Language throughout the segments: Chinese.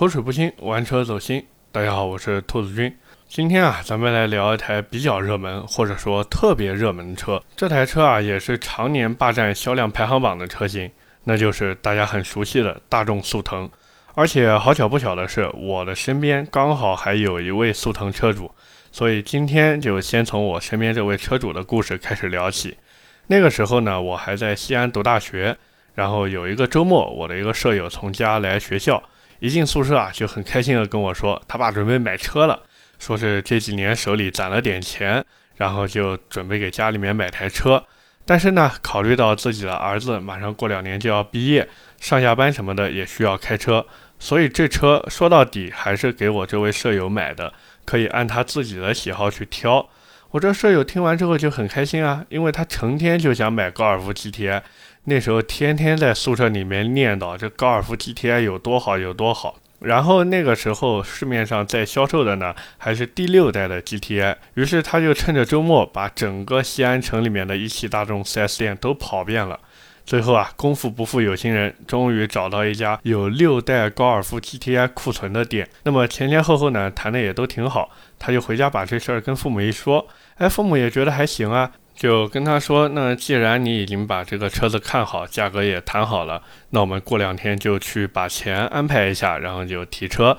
口齿不清，玩车走心。大家好，我是兔子君。今天啊，咱们来聊一台比较热门，或者说特别热门的车。这台车啊，也是常年霸占销量排行榜的车型，那就是大家很熟悉的大众速腾。而且好巧不巧的是，我的身边刚好还有一位速腾车主，所以今天就先从我身边这位车主的故事开始聊起。那个时候呢，我还在西安读大学，然后有一个周末，我的一个舍友从家来学校，一进宿舍啊，就很开心的跟我说，他爸准备买车了。说是这几年手里攒了点钱，然后就准备给家里面买台车。但是呢，考虑到自己的儿子马上过两年就要毕业，上下班什么的也需要开车，所以这车说到底还是给我这位舍友买的，可以按他自己的喜好去挑。我这舍友听完之后就很开心啊，因为他成天就想买高尔夫 GTI，那时候天天在宿舍里面念叨这高尔夫 GTI 有多好有多好。然后那个时候市面上在销售的呢，还是第六代的 GTI。于是他就趁着周末把整个西安城里面的一汽大众 4S 店都跑遍了。最后啊，功夫不负有心人，终于找到一家有六代高尔夫 GTI 库存的店。那么前前后后呢，谈的也都挺好。他就回家把这事儿跟父母一说，哎，父母也觉得还行啊。就跟他说，那既然你已经把这个车子看好，价格也谈好了，那我们过两天就去把钱安排一下，然后就提车。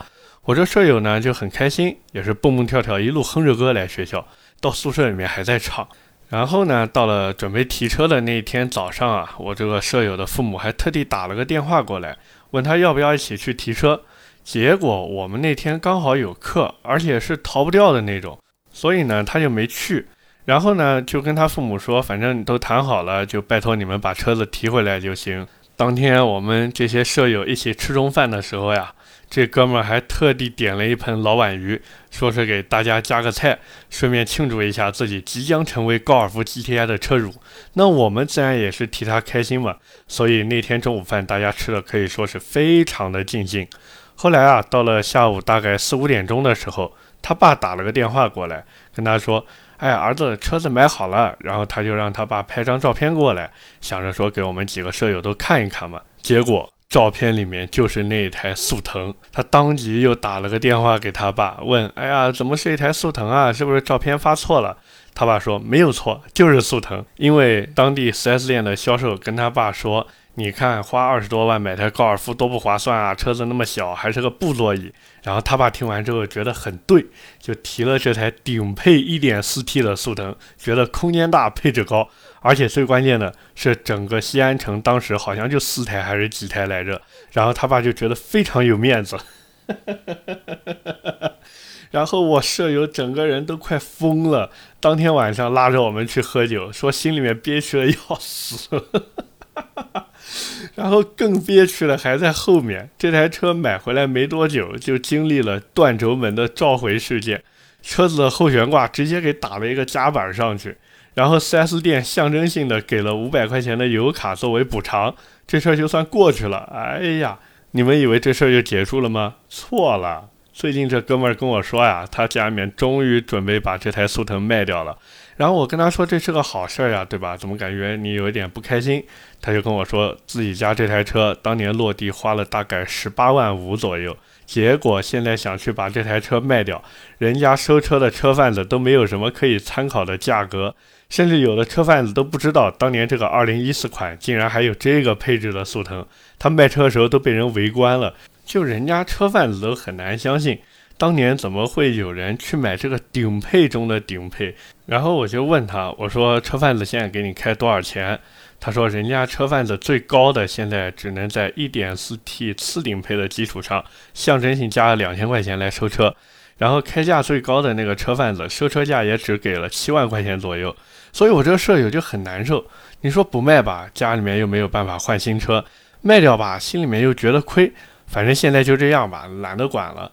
我这舍友呢就很开心，也是蹦蹦跳跳，一路哼着歌来学校，到宿舍里面还在唱。然后呢，到了准备提车的那一天早上啊，我这个舍友的父母还特地打了个电话过来，问他要不要一起去提车。结果我们那天刚好有课，而且是逃不掉的那种，所以呢他就没去。然后呢，就跟他父母说，反正都谈好了，就拜托你们把车子提回来就行。当天我们这些舍友一起吃中饭的时候呀，这哥们儿还特地点了一盆老碗鱼，说是给大家加个菜，顺便庆祝一下自己即将成为高尔夫 GTI 的车主。那我们自然也是替他开心嘛。所以那天中午饭大家吃的可以说是非常的尽兴。后来啊，到了下午大概四五点钟的时候，他爸打了个电话过来，跟他说。哎，儿子，车子买好了，然后他就让他爸拍张照片过来，想着说给我们几个舍友都看一看嘛。结果照片里面就是那一台速腾，他当即又打了个电话给他爸，问：哎呀，怎么是一台速腾啊？是不是照片发错了？他爸说没有错，就是速腾，因为当地 4S 店的销售跟他爸说。你看，花二十多万买台高尔夫多不划算啊！车子那么小，还是个布座椅。然后他爸听完之后觉得很对，就提了这台顶配 1.4T 的速腾，觉得空间大、配置高，而且最关键的是，整个西安城当时好像就四台还是几台来着。然后他爸就觉得非常有面子。然后我舍友整个人都快疯了，当天晚上拉着我们去喝酒，说心里面憋屈的要死。然后更憋屈的还在后面，这台车买回来没多久，就经历了断轴门的召回事件，车子的后悬挂直接给打了一个夹板上去，然后 4S 店象征性的给了五百块钱的油卡作为补偿，这事儿就算过去了。哎呀，你们以为这事儿就结束了吗？错了。最近这哥们儿跟我说呀，他家里面终于准备把这台速腾卖掉了。然后我跟他说这是个好事儿呀，对吧？怎么感觉你有一点不开心？他就跟我说自己家这台车当年落地花了大概十八万五左右，结果现在想去把这台车卖掉，人家收车的车贩子都没有什么可以参考的价格，甚至有的车贩子都不知道当年这个二零一四款竟然还有这个配置的速腾，他卖车的时候都被人围观了。就人家车贩子都很难相信，当年怎么会有人去买这个顶配中的顶配？然后我就问他，我说车贩子现在给你开多少钱？他说人家车贩子最高的现在只能在 1.4T 次顶配的基础上，象征性加了两千块钱来收车，然后开价最高的那个车贩子收车价也只给了七万块钱左右。所以我这个舍友就很难受。你说不卖吧，家里面又没有办法换新车；卖掉吧，心里面又觉得亏。反正现在就这样吧，懒得管了。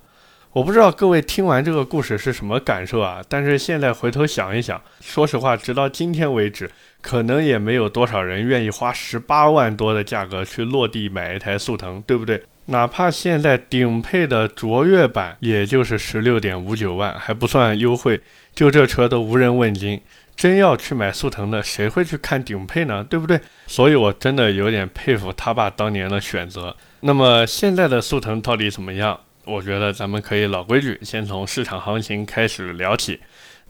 我不知道各位听完这个故事是什么感受啊？但是现在回头想一想，说实话，直到今天为止，可能也没有多少人愿意花十八万多的价格去落地买一台速腾，对不对？哪怕现在顶配的卓越版，也就是十六点五九万，还不算优惠，就这车都无人问津。真要去买速腾的，谁会去看顶配呢？对不对？所以我真的有点佩服他爸当年的选择。那么现在的速腾到底怎么样？我觉得咱们可以老规矩，先从市场行情开始聊起。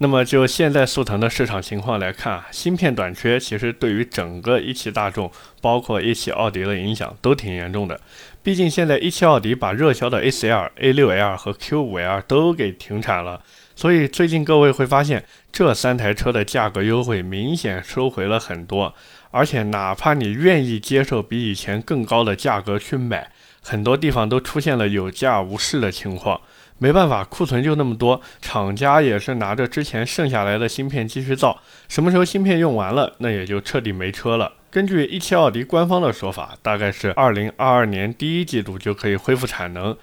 那么就现在速腾的市场情况来看啊，芯片短缺其实对于整个一汽大众，包括一汽奥迪的影响都挺严重的。毕竟现在一汽奥迪把热销的 A4L、A6L 和 Q5L 都给停产了，所以最近各位会发现这三台车的价格优惠明显收回了很多。而且哪怕你愿意接受比以前更高的价格去买，很多地方都出现了有价无市的情况。没办法，库存就那么多，厂家也是拿着之前剩下来的芯片继续造。什么时候芯片用完了，那也就彻底没车了。根据一汽奥迪官方的说法，大概是二零二二年第一季度就可以恢复产能。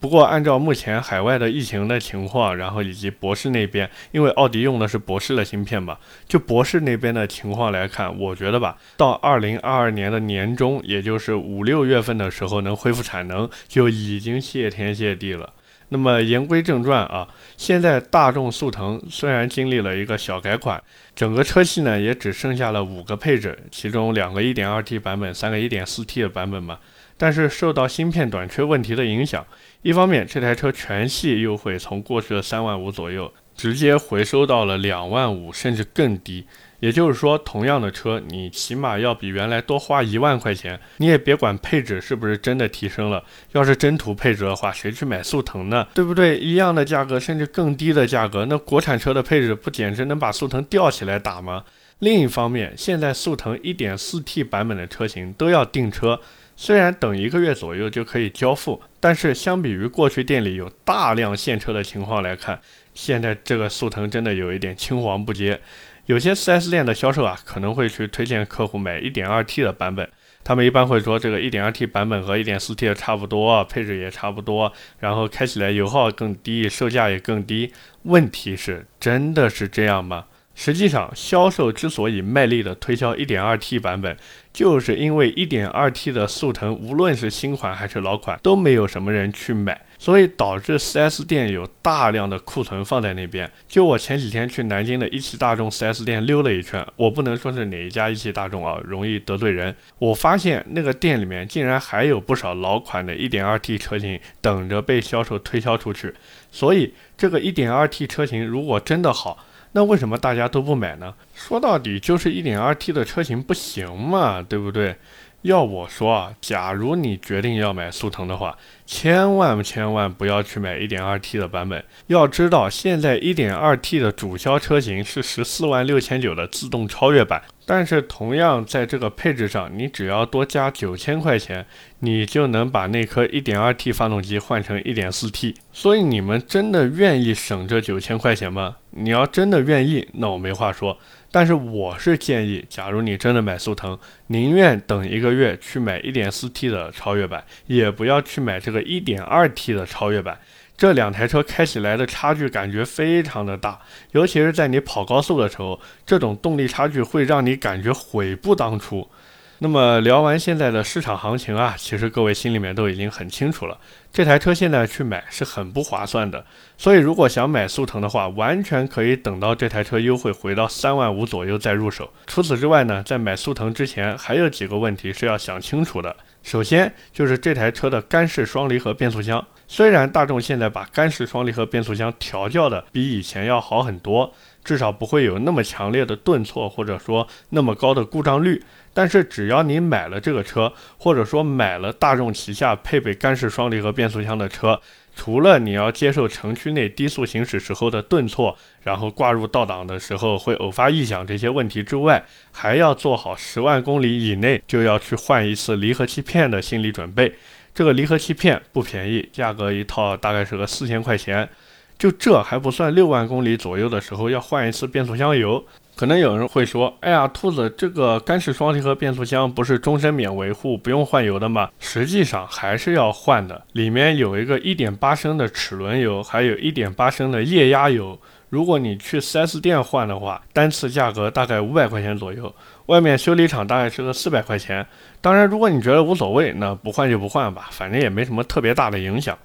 不过，按照目前海外的疫情的情况，然后以及博士那边，因为奥迪用的是博士的芯片嘛，就博士那边的情况来看，我觉得吧，到二零二二年的年中，也就是五六月份的时候能恢复产能，就已经谢天谢地了。那么言归正传啊，现在大众速腾虽然经历了一个小改款，整个车系呢也只剩下了五个配置，其中两个 1.2T 版本，三个 1.4T 的版本嘛。但是受到芯片短缺问题的影响，一方面这台车全系优惠从过去的三万五左右，直接回收到了两万五，甚至更低。也就是说，同样的车，你起码要比原来多花一万块钱。你也别管配置是不是真的提升了，要是真图配置的话，谁去买速腾呢？对不对？一样的价格，甚至更低的价格，那国产车的配置不简直能把速腾吊起来打吗？另一方面，现在速腾 1.4T 版本的车型都要订车，虽然等一个月左右就可以交付，但是相比于过去店里有大量现车的情况来看，现在这个速腾真的有一点青黄不接。有些 4S 店的销售啊，可能会去推荐客户买 1.2T 的版本。他们一般会说，这个 1.2T 版本和 1.4T 的差不多，配置也差不多，然后开起来油耗更低，售价也更低。问题是，真的是这样吗？实际上，销售之所以卖力的推销 1.2T 版本，就是因为 1.2T 的速腾，无论是新款还是老款，都没有什么人去买。所以导致 4S 店有大量的库存放在那边。就我前几天去南京的一汽大众 4S 店溜了一圈，我不能说是哪一家一汽大众啊，容易得罪人。我发现那个店里面竟然还有不少老款的 1.2T 车型等着被销售推销出去。所以这个 1.2T 车型如果真的好，那为什么大家都不买呢？说到底就是 1.2T 的车型不行嘛，对不对？要我说啊，假如你决定要买速腾的话，千万千万不要去买 1.2T 的版本。要知道，现在 1.2T 的主销车型是十四万六千九的自动超越版。但是同样在这个配置上，你只要多加九千块钱，你就能把那颗 1.2T 发动机换成 1.4T。所以你们真的愿意省这九千块钱吗？你要真的愿意，那我没话说。但是我是建议，假如你真的买速腾，宁愿等一个月去买 1.4T 的超越版，也不要去买这个 1.2T 的超越版。这两台车开起来的差距感觉非常的大，尤其是在你跑高速的时候，这种动力差距会让你感觉悔不当初。那么聊完现在的市场行情啊，其实各位心里面都已经很清楚了，这台车现在去买是很不划算的。所以如果想买速腾的话，完全可以等到这台车优惠回到三万五左右再入手。除此之外呢，在买速腾之前，还有几个问题是要想清楚的。首先就是这台车的干式双离合变速箱。虽然大众现在把干式双离合变速箱调教的比以前要好很多，至少不会有那么强烈的顿挫，或者说那么高的故障率，但是只要你买了这个车，或者说买了大众旗下配备干式双离合变速箱的车，除了你要接受城区内低速行驶时候的顿挫，然后挂入倒档的时候会偶发异响这些问题之外，还要做好十万公里以内就要去换一次离合器片的心理准备。这个离合器片不便宜，价格一套大概是个四千块钱。就这还不算，六万公里左右的时候要换一次变速箱油。可能有人会说：“哎呀，兔子，这个干式双离合变速箱不是终身免维护、不用换油的吗？”实际上还是要换的，里面有一个1.8升的齿轮油，还有一点八升的液压油。如果你去 4S 店换的话，单次价格大概五百块钱左右。外面修理厂大概是个四百块钱，当然，如果你觉得无所谓，那不换就不换吧，反正也没什么特别大的影响。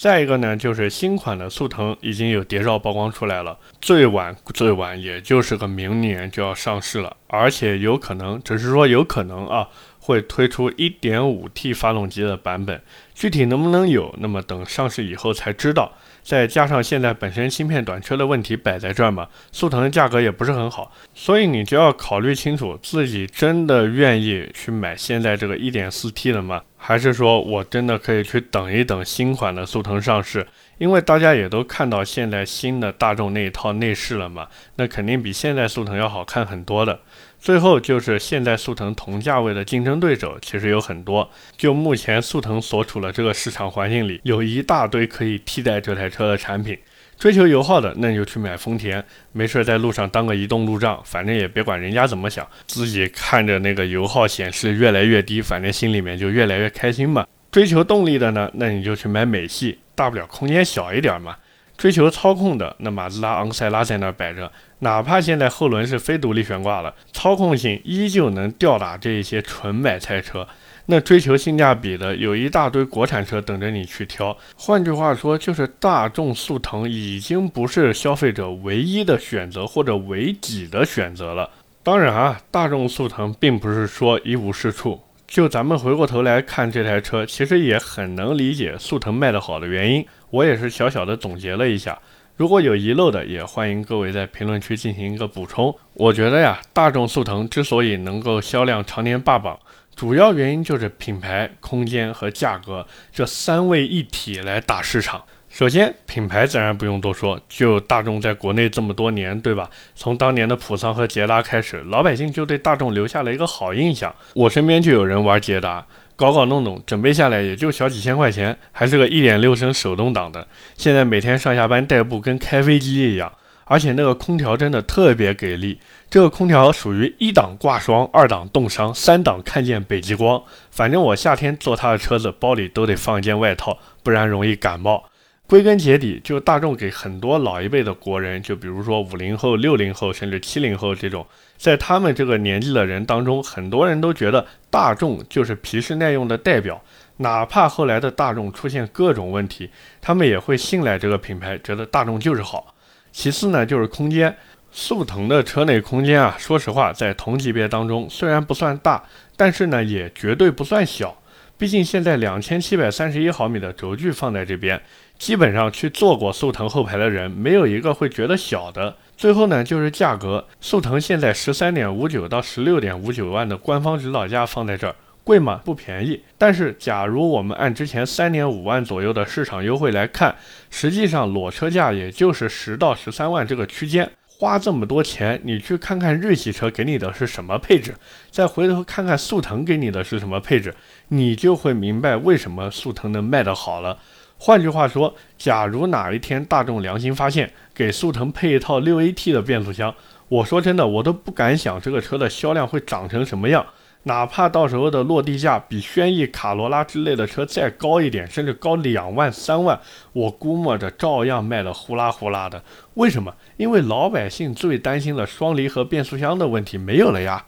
再一个呢，就是新款的速腾已经有谍照曝光出来了，最晚最晚也就是个明年就要上市了，而且有可能，只是说有可能啊，会推出 1.5T 发动机的版本。具体能不能有，那么等上市以后才知道。再加上现在本身芯片短缺的问题摆在这儿嘛，速腾的价格也不是很好，所以你就要考虑清楚，自己真的愿意去买现在这个 1.4T 的吗？还是说我真的可以去等一等新款的速腾上市？因为大家也都看到现在新的大众那一套内饰了嘛，那肯定比现在速腾要好看很多的。最后就是现在速腾同价位的竞争对手其实有很多，就目前速腾所处的这个市场环境里，有一大堆可以替代这台车的产品。追求油耗的，那你就去买丰田，没事在路上当个移动路障，反正也别管人家怎么想，自己看着那个油耗显示越来越低，反正心里面就越来越开心嘛。追求动力的呢，那你就去买美系。大不了空间小一点嘛。追求操控的，那马自达昂塞拉在那摆着，哪怕现在后轮是非独立悬挂了，操控性依旧能吊打这一些纯买菜车。那追求性价比的，有一大堆国产车等着你去挑。换句话说，就是大众速腾已经不是消费者唯一的选择或者唯己的选择了。当然啊，大众速腾并不是说一无是处。就咱们回过头来看这台车，其实也很能理解速腾卖得好的原因。我也是小小的总结了一下，如果有遗漏的，也欢迎各位在评论区进行一个补充。我觉得呀，大众速腾之所以能够销量常年霸榜，主要原因就是品牌、空间和价格这三位一体来打市场。首先，品牌自然不用多说，就大众在国内这么多年，对吧？从当年的普桑和捷达开始，老百姓就对大众留下了一个好印象。我身边就有人玩捷达，搞搞弄弄，准备下来也就小几千块钱，还是个一点六升手动挡的。现在每天上下班代步跟开飞机一样，而且那个空调真的特别给力。这个空调属于一档挂霜，二档冻伤，三档看见北极光。反正我夏天坐他的车子，包里都得放一件外套，不然容易感冒。归根结底，就大众给很多老一辈的国人，就比如说五零后、六零后，甚至七零后这种，在他们这个年纪的人当中，很多人都觉得大众就是皮实耐用的代表。哪怕后来的大众出现各种问题，他们也会信赖这个品牌，觉得大众就是好。其次呢，就是空间，速腾的车内空间啊，说实话，在同级别当中虽然不算大，但是呢，也绝对不算小。毕竟现在两千七百三十一毫米的轴距放在这边。基本上去坐过速腾后排的人，没有一个会觉得小的。最后呢，就是价格，速腾现在十三点五九到十六点五九万的官方指导价放在这儿，贵吗？不便宜。但是，假如我们按之前三点五万左右的市场优惠来看，实际上裸车价也就是十到十三万这个区间。花这么多钱，你去看看日系车给你的是什么配置，再回头看看速腾给你的是什么配置，你就会明白为什么速腾能卖得好了。换句话说，假如哪一天大众良心发现，给速腾配一套六 AT 的变速箱，我说真的，我都不敢想这个车的销量会长成什么样。哪怕到时候的落地价比轩逸、卡罗拉之类的车再高一点，甚至高两万、三万，我估摸着照样卖得呼啦呼啦的。为什么？因为老百姓最担心的双离合变速箱的问题没有了呀。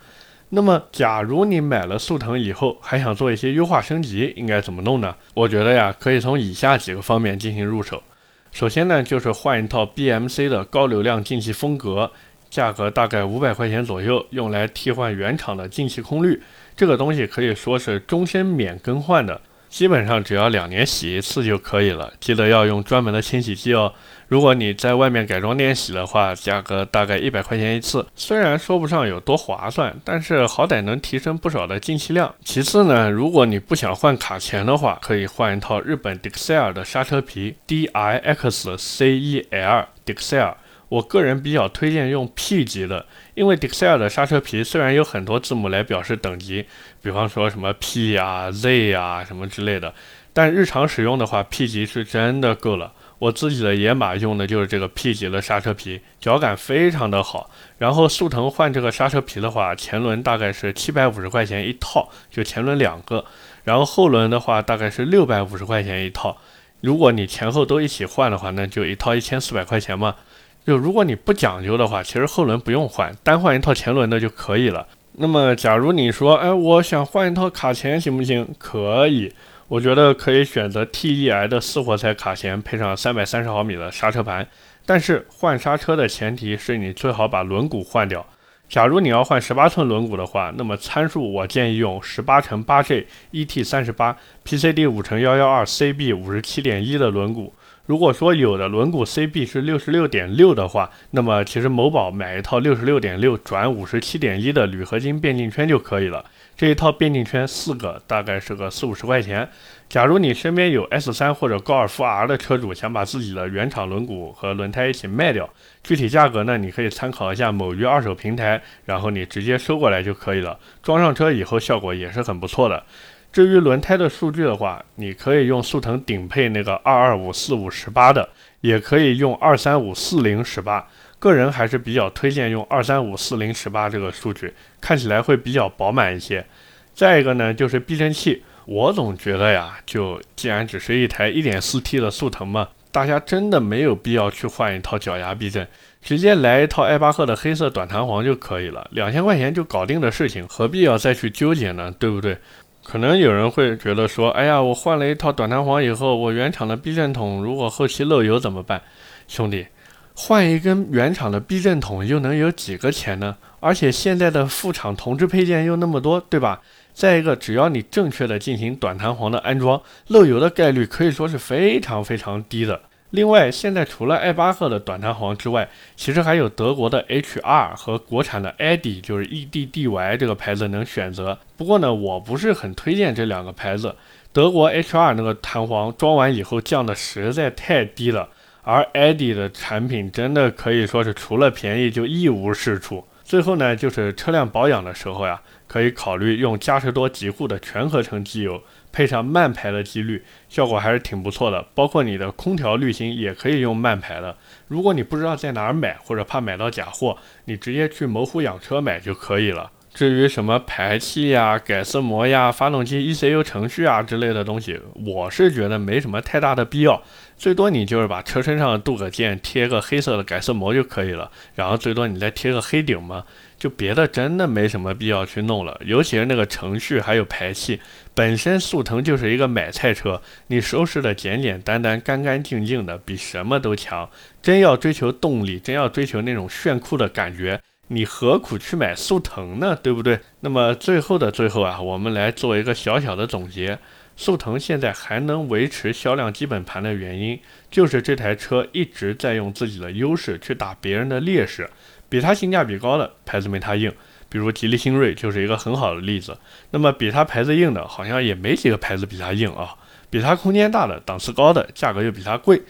那么，假如你买了速腾以后，还想做一些优化升级，应该怎么弄呢？我觉得呀，可以从以下几个方面进行入手。首先呢，就是换一套 BMC 的高流量进气风格，价格大概五百块钱左右，用来替换原厂的进气空滤。这个东西可以说是终身免更换的。基本上只要两年洗一次就可以了，记得要用专门的清洗剂哦。如果你在外面改装店洗的话，价格大概一百块钱一次，虽然说不上有多划算，但是好歹能提升不少的进气量。其次呢，如果你不想换卡钳的话，可以换一套日本 Dixel 的刹车皮 D I X C E L Dixel。我个人比较推荐用 P 级的，因为 Dixel 的刹车皮虽然有很多字母来表示等级，比方说什么 P 呀、Z 呀什么之类的，但日常使用的话，P 级是真的够了。我自己的野马用的就是这个 P 级的刹车皮，脚感非常的好。然后速腾换这个刹车皮的话，前轮大概是七百五十块钱一套，就前轮两个，然后后轮的话大概是六百五十块钱一套。如果你前后都一起换的话，那就一套一千四百块钱嘛。就如果你不讲究的话，其实后轮不用换，单换一套前轮的就可以了。那么，假如你说，哎，我想换一套卡钳，行不行？可以，我觉得可以选择 TEI 的四活塞卡钳，配上三百三十毫米的刹车盘。但是换刹车的前提是你最好把轮毂换掉。假如你要换十八寸轮毂的话，那么参数我建议用十八乘八 G ET 三十八 PCD 五乘幺幺二 CB 五十七点一的轮毂。如果说有的轮毂 CB 是六十六点六的话，那么其实某宝买一套六十六点六转五十七点一的铝合金变径圈就可以了。这一套变径圈四个大概是个四五十块钱。假如你身边有 S 三或者高尔夫 R 的车主，想把自己的原厂轮毂和轮胎一起卖掉，具体价格呢，你可以参考一下某鱼二手平台，然后你直接收过来就可以了。装上车以后效果也是很不错的。至于轮胎的数据的话，你可以用速腾顶配那个二二五四五十八的，也可以用二三五四零十八。个人还是比较推荐用二三五四零十八这个数据，看起来会比较饱满一些。再一个呢，就是避震器，我总觉得呀，就既然只是一台一点四 T 的速腾嘛，大家真的没有必要去换一套脚牙避震，直接来一套艾巴赫的黑色短弹簧就可以了，两千块钱就搞定的事情，何必要再去纠结呢？对不对？可能有人会觉得说，哎呀，我换了一套短弹簧以后，我原厂的避震筒如果后期漏油怎么办？兄弟，换一根原厂的避震筒又能有几个钱呢？而且现在的副厂同质配件又那么多，对吧？再一个，只要你正确的进行短弹簧的安装，漏油的概率可以说是非常非常低的。另外，现在除了艾巴赫的短弹簧之外，其实还有德国的 HR 和国产的 EDDY，就是 EDDY 这个牌子能选择。不过呢，我不是很推荐这两个牌子。德国 HR 那个弹簧装完以后降的实在太低了，而 EDDY 的产品真的可以说是除了便宜就一无是处。最后呢，就是车辆保养的时候呀，可以考虑用嘉实多极护的全合成机油。配上慢排的机滤，效果还是挺不错的。包括你的空调滤芯也可以用慢排的。如果你不知道在哪儿买，或者怕买到假货，你直接去某虎养车买就可以了。至于什么排气呀、改色膜呀、发动机 ECU 程序啊之类的东西，我是觉得没什么太大的必要。最多你就是把车身上的镀铬件贴个黑色的改色膜就可以了，然后最多你再贴个黑顶嘛。就别的真的没什么必要去弄了，尤其是那个程序还有排气，本身速腾就是一个买菜车，你收拾的简简单单、干干净净的，比什么都强。真要追求动力，真要追求那种炫酷的感觉，你何苦去买速腾呢？对不对？那么最后的最后啊，我们来做一个小小的总结：速腾现在还能维持销量基本盘的原因，就是这台车一直在用自己的优势去打别人的劣势。比它性价比高的牌子没它硬，比如吉利星瑞就是一个很好的例子。那么比它牌子硬的，好像也没几个牌子比它硬啊。比它空间大的、档次高的、价格又比它贵，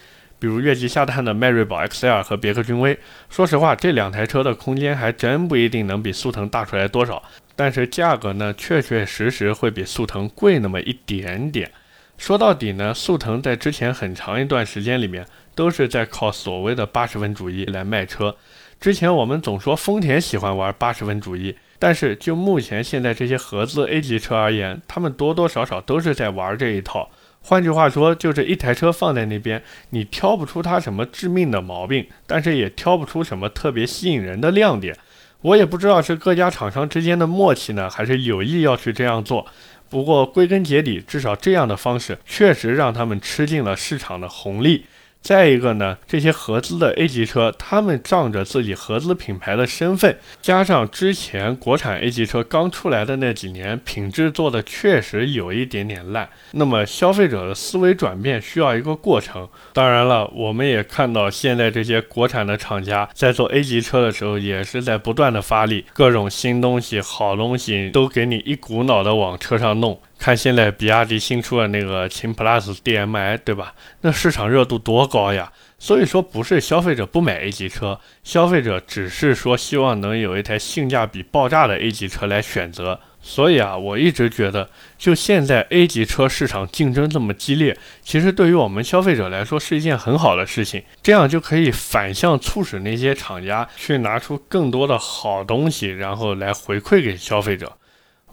比如越级下探的迈锐宝 XL 和别克君威。说实话，这两台车的空间还真不一定能比速腾大出来多少，但是价格呢，确确实实会比速腾贵那么一点点。说到底呢，速腾在之前很长一段时间里面都是在靠所谓的八十分主义来卖车。之前我们总说丰田喜欢玩八十分主义，但是就目前现在这些合资 A 级车而言，他们多多少少都是在玩这一套。换句话说，就是一台车放在那边，你挑不出它什么致命的毛病，但是也挑不出什么特别吸引人的亮点。我也不知道是各家厂商之间的默契呢，还是有意要去这样做。不过归根结底，至少这样的方式确实让他们吃尽了市场的红利。再一个呢，这些合资的 A 级车，他们仗着自己合资品牌的身份，加上之前国产 A 级车刚出来的那几年，品质做的确实有一点点烂。那么消费者的思维转变需要一个过程。当然了，我们也看到现在这些国产的厂家在做 A 级车的时候，也是在不断的发力，各种新东西、好东西都给你一股脑的往车上弄。看现在比亚迪新出的那个秦 PLUS DM-i，对吧？那市场热度多高呀！所以说不是消费者不买 A 级车，消费者只是说希望能有一台性价比爆炸的 A 级车来选择。所以啊，我一直觉得，就现在 A 级车市场竞争这么激烈，其实对于我们消费者来说是一件很好的事情。这样就可以反向促使那些厂家去拿出更多的好东西，然后来回馈给消费者。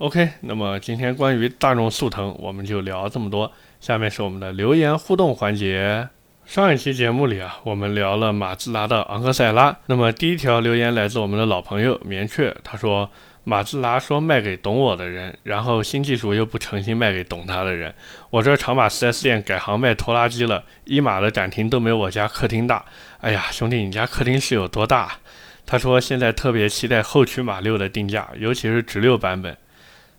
OK，那么今天关于大众速腾，我们就聊这么多。下面是我们的留言互动环节。上一期节目里啊，我们聊了马自达的昂克赛拉。那么第一条留言来自我们的老朋友棉雀，他说马自达说卖给懂我的人，然后新技术又不诚心卖给懂他的人。我这长马 4S 店改行卖拖拉机了，一马的展厅都没有我家客厅大。哎呀，兄弟，你家客厅是有多大？他说现在特别期待后驱马六的定价，尤其是直六版本。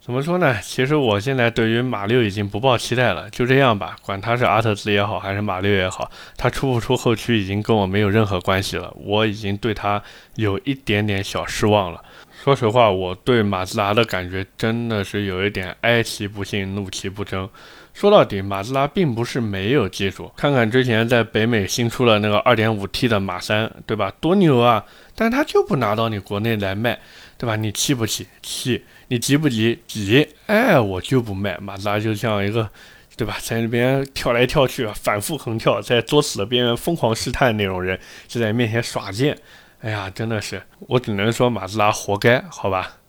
怎么说呢？其实我现在对于马六已经不抱期待了，就这样吧。管它是阿特兹也好，还是马六也好，它出不出后驱已经跟我没有任何关系了。我已经对它有一点点小失望了。说实话，我对马自达的感觉真的是有一点哀其不幸，怒其不争。说到底，马自达并不是没有技术。看看之前在北美新出了那个 2.5T 的马三，对吧？多牛啊！但是它就不拿到你国内来卖，对吧？你气不气？气！你急不急？急！哎，我就不卖。马自达就像一个，对吧？在那边跳来跳去，反复横跳，在作死的边缘疯狂试探那种人，就在面前耍贱。哎呀，真的是，我只能说马自达活该，好吧。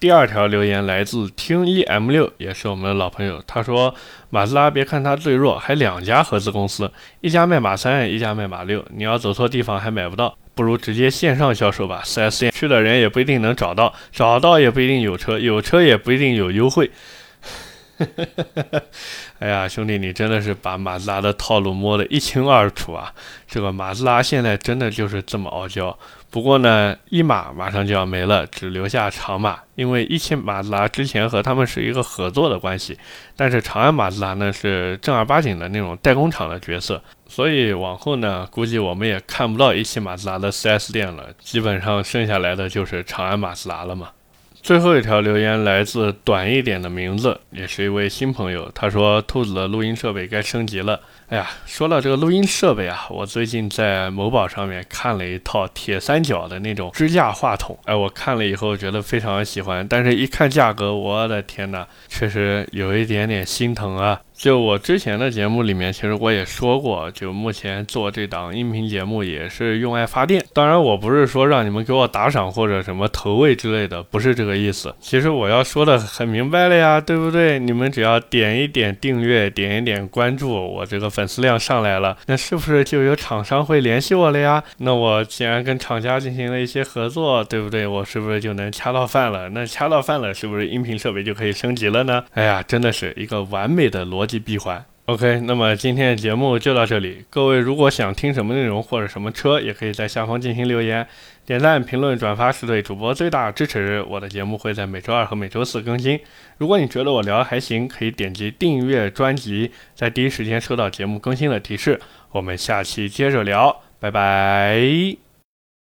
第二条留言来自听一 M 六，也是我们的老朋友。他说：“马自达别看它最弱，还两家合资公司，一家卖马三，一家卖马六。你要走错地方还买不到，不如直接线上销售吧。四 S 店去的人也不一定能找到，找到也不一定有车，有车也不一定有优惠。”哎呀，兄弟，你真的是把马自达的套路摸得一清二楚啊！这个马自达现在真的就是这么傲娇。不过呢，一马马上就要没了，只留下长马，因为一汽马自达之前和他们是一个合作的关系，但是长安马自达呢是正儿八经的那种代工厂的角色，所以往后呢，估计我们也看不到一汽马自达的 4S 店了，基本上剩下来的就是长安马自达了嘛。最后一条留言来自短一点的名字，也是一位新朋友。他说：“兔子的录音设备该升级了。”哎呀，说到这个录音设备啊，我最近在某宝上面看了一套铁三角的那种支架话筒。哎，我看了以后觉得非常喜欢，但是一看价格，我的天哪，确实有一点点心疼啊。就我之前的节目里面，其实我也说过，就目前做这档音频节目也是用爱发电。当然，我不是说让你们给我打赏或者什么投喂之类的，不是这个意思。其实我要说的很明白了呀，对不对？你们只要点一点订阅，点一点关注，我这个粉丝量上来了，那是不是就有厂商会联系我了呀？那我既然跟厂家进行了一些合作，对不对？我是不是就能掐到饭了？那掐到饭了，是不是音频设备就可以升级了呢？哎呀，真的是一个完美的逻辑。闭环，OK，那么今天的节目就到这里。各位如果想听什么内容或者什么车，也可以在下方进行留言、点赞、评论、转发，是对主播最大的支持。我的节目会在每周二和每周四更新。如果你觉得我聊还行，可以点击订阅专辑，在第一时间收到节目更新的提示。我们下期接着聊，拜拜。